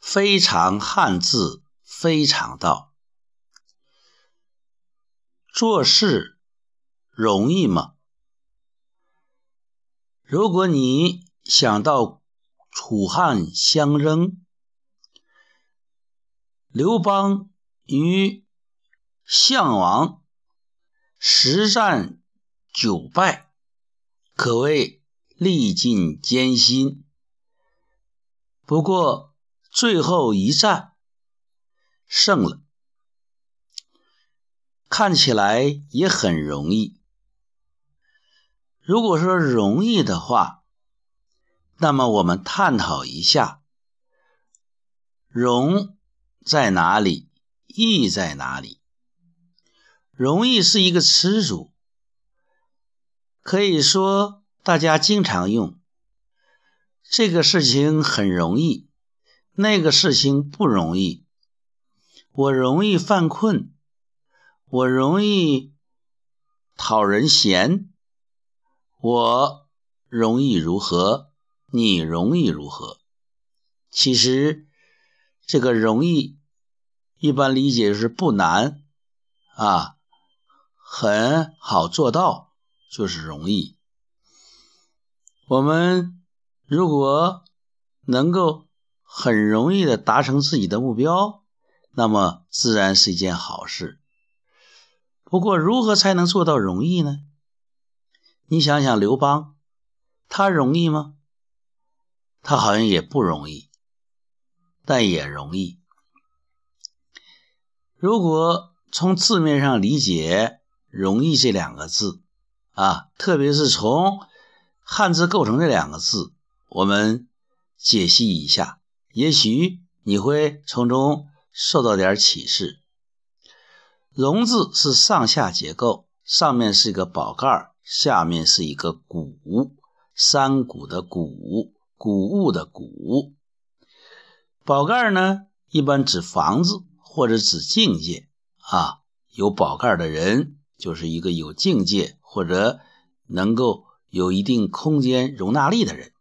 非常汉字，非常道。做事容易吗？如果你想到楚汉相争，刘邦与项王十战九败，可谓历尽艰辛。不过最后一战胜了。看起来也很容易。如果说容易的话，那么我们探讨一下，容在哪里，易在哪里？容易是一个词组，可以说大家经常用。这个事情很容易，那个事情不容易。我容易犯困。我容易讨人嫌，我容易如何？你容易如何？其实这个容易一般理解是不难啊，很好做到，就是容易。我们如果能够很容易的达成自己的目标，那么自然是一件好事。不过，如何才能做到容易呢？你想想，刘邦，他容易吗？他好像也不容易，但也容易。如果从字面上理解“容易”这两个字啊，特别是从汉字构成这两个字，我们解析一下，也许你会从中受到点启示。容字是上下结构，上面是一个宝盖，下面是一个谷，山谷的谷，谷物的谷。宝盖呢，一般指房子或者指境界啊。有宝盖的人，就是一个有境界或者能够有一定空间容纳力的人。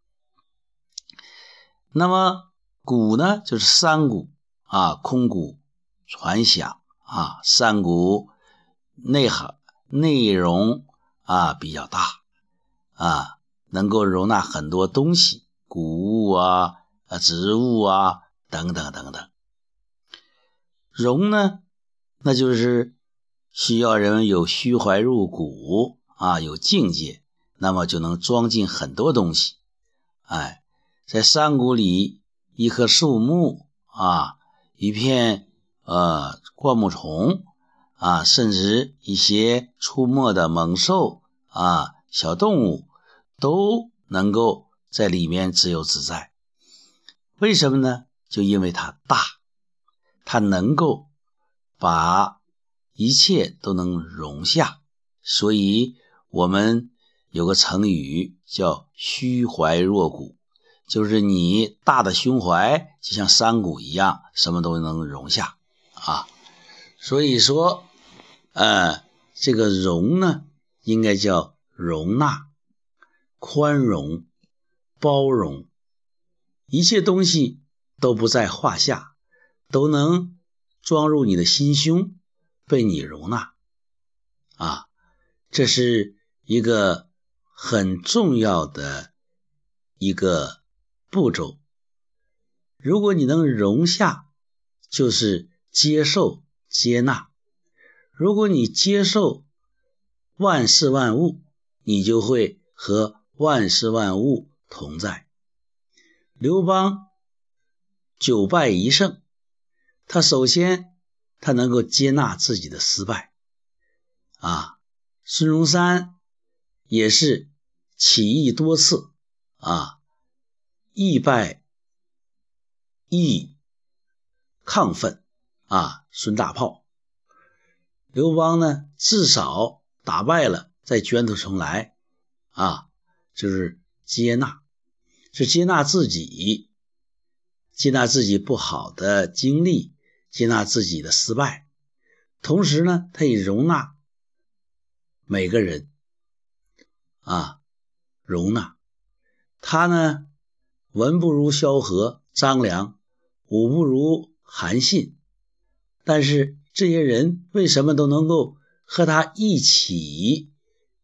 那么谷呢，就是山谷啊，空谷传响。啊，山谷内涵内容啊比较大啊，能够容纳很多东西，谷物啊、啊植物啊等等等等。容呢，那就是需要人有虚怀入骨啊，有境界，那么就能装进很多东西。哎，在山谷里，一棵树木啊，一片。呃，灌木丛啊，甚至一些出没的猛兽啊、小动物，都能够在里面自由自在。为什么呢？就因为它大，它能够把一切都能容下。所以，我们有个成语叫“虚怀若谷”，就是你大的胸怀就像山谷一样，什么都能容下。啊，所以说，呃，这个容呢，应该叫容纳、宽容、包容，一切东西都不在话下，都能装入你的心胸，被你容纳。啊，这是一个很重要的一个步骤。如果你能容下，就是。接受、接纳。如果你接受万事万物，你就会和万事万物同在。刘邦九败一胜，他首先他能够接纳自己的失败。啊，孙中山也是起义多次，啊，易败易亢奋。啊，孙大炮，刘邦呢？至少打败了，再卷土重来，啊，就是接纳，是接纳自己，接纳自己不好的经历，接纳自己的失败，同时呢，他也容纳每个人，啊，容纳他呢，文不如萧何、张良，武不如韩信，但是这些人为什么都能够和他一起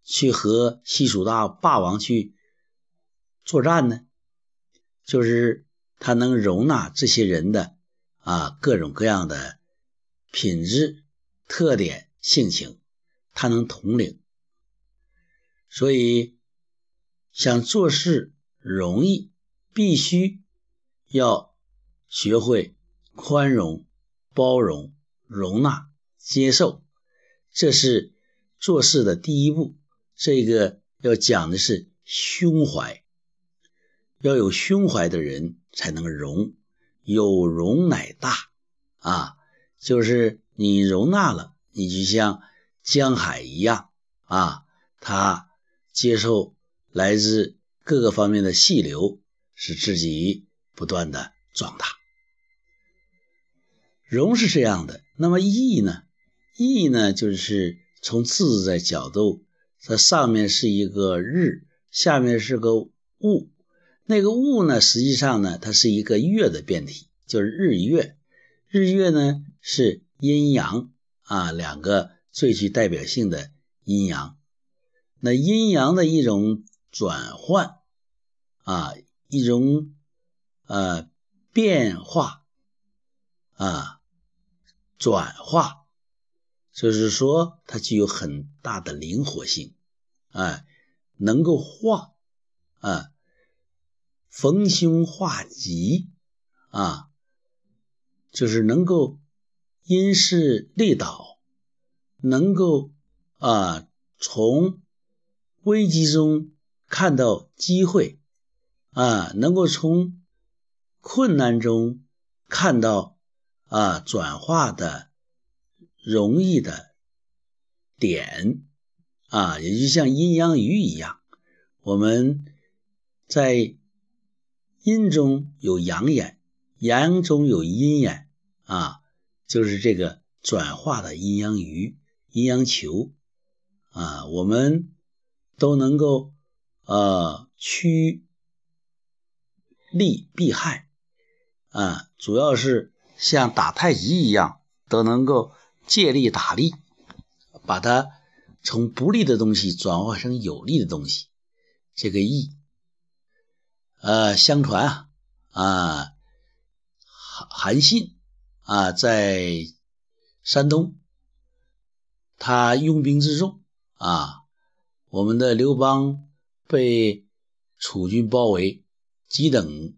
去和西蜀大霸王去作战呢？就是他能容纳这些人的啊各种各样的品质、特点、性情，他能统领。所以想做事容易，必须要学会宽容、包容、容纳、接受，这是做事的第一步。这个要讲的是胸怀。要有胸怀的人才能容，有容乃大啊！就是你容纳了，你就像江海一样啊，它接受来自各个方面的细流，使自己不断的壮大。容是这样的，那么义呢？义呢，就是从自在角度，它上面是一个日，下面是个物。那个物呢，实际上呢，它是一个月的变体，就是日月。日月呢是阴阳啊，两个最具代表性的阴阳。那阴阳的一种转换啊，一种呃变化啊，转化，就是说它具有很大的灵活性，哎，能够化啊。逢凶化吉啊，就是能够因势利导，能够啊从危机中看到机会啊，能够从困难中看到啊转化的容易的点啊，也就像阴阳鱼一样，我们在。阴中有阳眼，阳中有阴眼啊，就是这个转化的阴阳鱼、阴阳球啊，我们都能够呃趋利避害啊，主要是像打太极一样，都能够借力打力，把它从不利的东西转化成有利的东西，这个义。呃，相传啊，啊，韩韩信啊，在山东，他拥兵自重啊，我们的刘邦被楚军包围，急等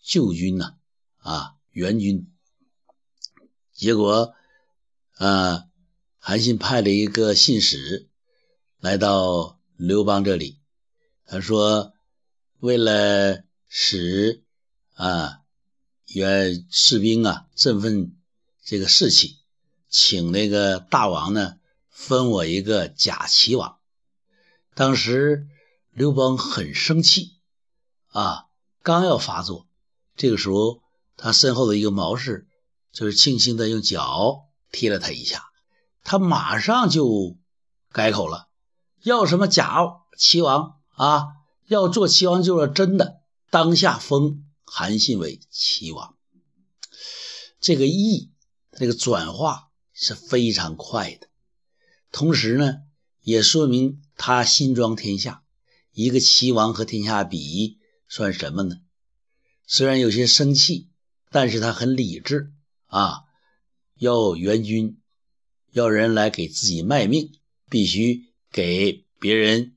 救军呢，啊，援军，结果，啊，韩信派了一个信使来到刘邦这里，他说。为了使啊原士兵啊振奋这个士气，请那个大王呢分我一个假齐王。当时刘邦很生气啊，刚要发作，这个时候他身后的一个谋士就是轻轻的用脚踢了他一下，他马上就改口了，要什么假齐王啊？要做齐王，就是真的。当下封韩信为齐王，这个义，这个转化是非常快的。同时呢，也说明他心装天下。一个齐王和天下比，算什么呢？虽然有些生气，但是他很理智啊。要援军，要人来给自己卖命，必须给别人。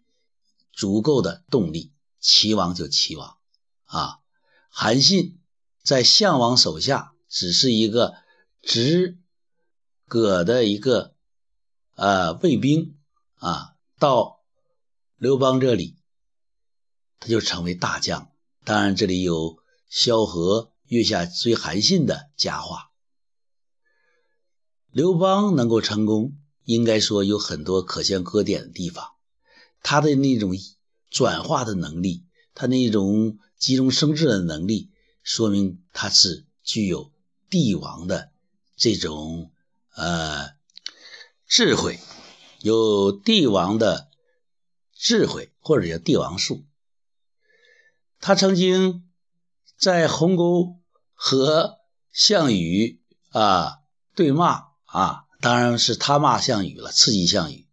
足够的动力，齐王就齐王啊！韩信在项王手下只是一个直戈的一个呃卫兵啊，到刘邦这里，他就成为大将。当然，这里有萧何月下追韩信的佳话。刘邦能够成功，应该说有很多可圈可点的地方。他的那种转化的能力，他那种急中生智的能力，说明他是具有帝王的这种呃智慧，有帝王的智慧，或者叫帝王术。他曾经在鸿沟和项羽啊对骂啊，当然是他骂项羽了，刺激项羽。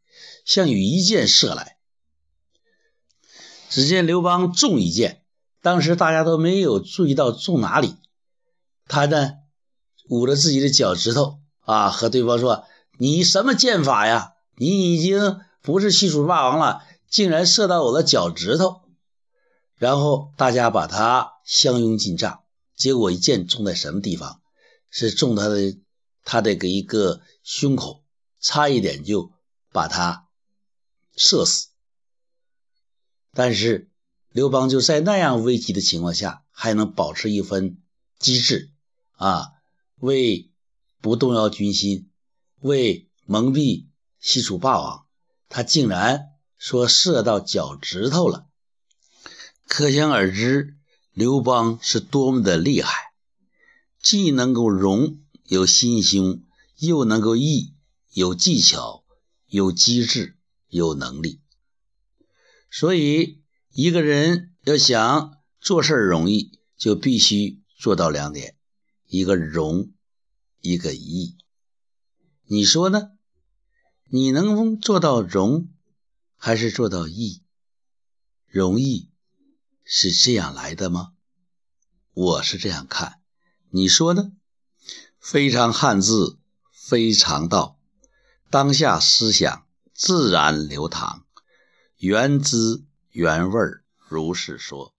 项羽一箭射来，只见刘邦中一箭，当时大家都没有注意到中哪里，他呢捂着自己的脚趾头啊，和对方说：“你什么箭法呀？你已经不是西楚霸王了，竟然射到我的脚趾头。”然后大家把他相拥进帐。结果一箭中在什么地方？是中他的他的个一个胸口，差一点就把他射死。但是刘邦就在那样危急的情况下，还能保持一分机智啊，为不动摇军心，为蒙蔽西楚霸王，他竟然说射到脚趾头了，可想而知。刘邦是多么的厉害，既能够容有心胸，又能够义有技巧，有机智，有能力。所以，一个人要想做事容易，就必须做到两点：一个容，一个义。你说呢？你能做到容，还是做到义？容易。是这样来的吗？我是这样看，你说呢？非常汉字，非常道，当下思想自然流淌，原汁原味如是说。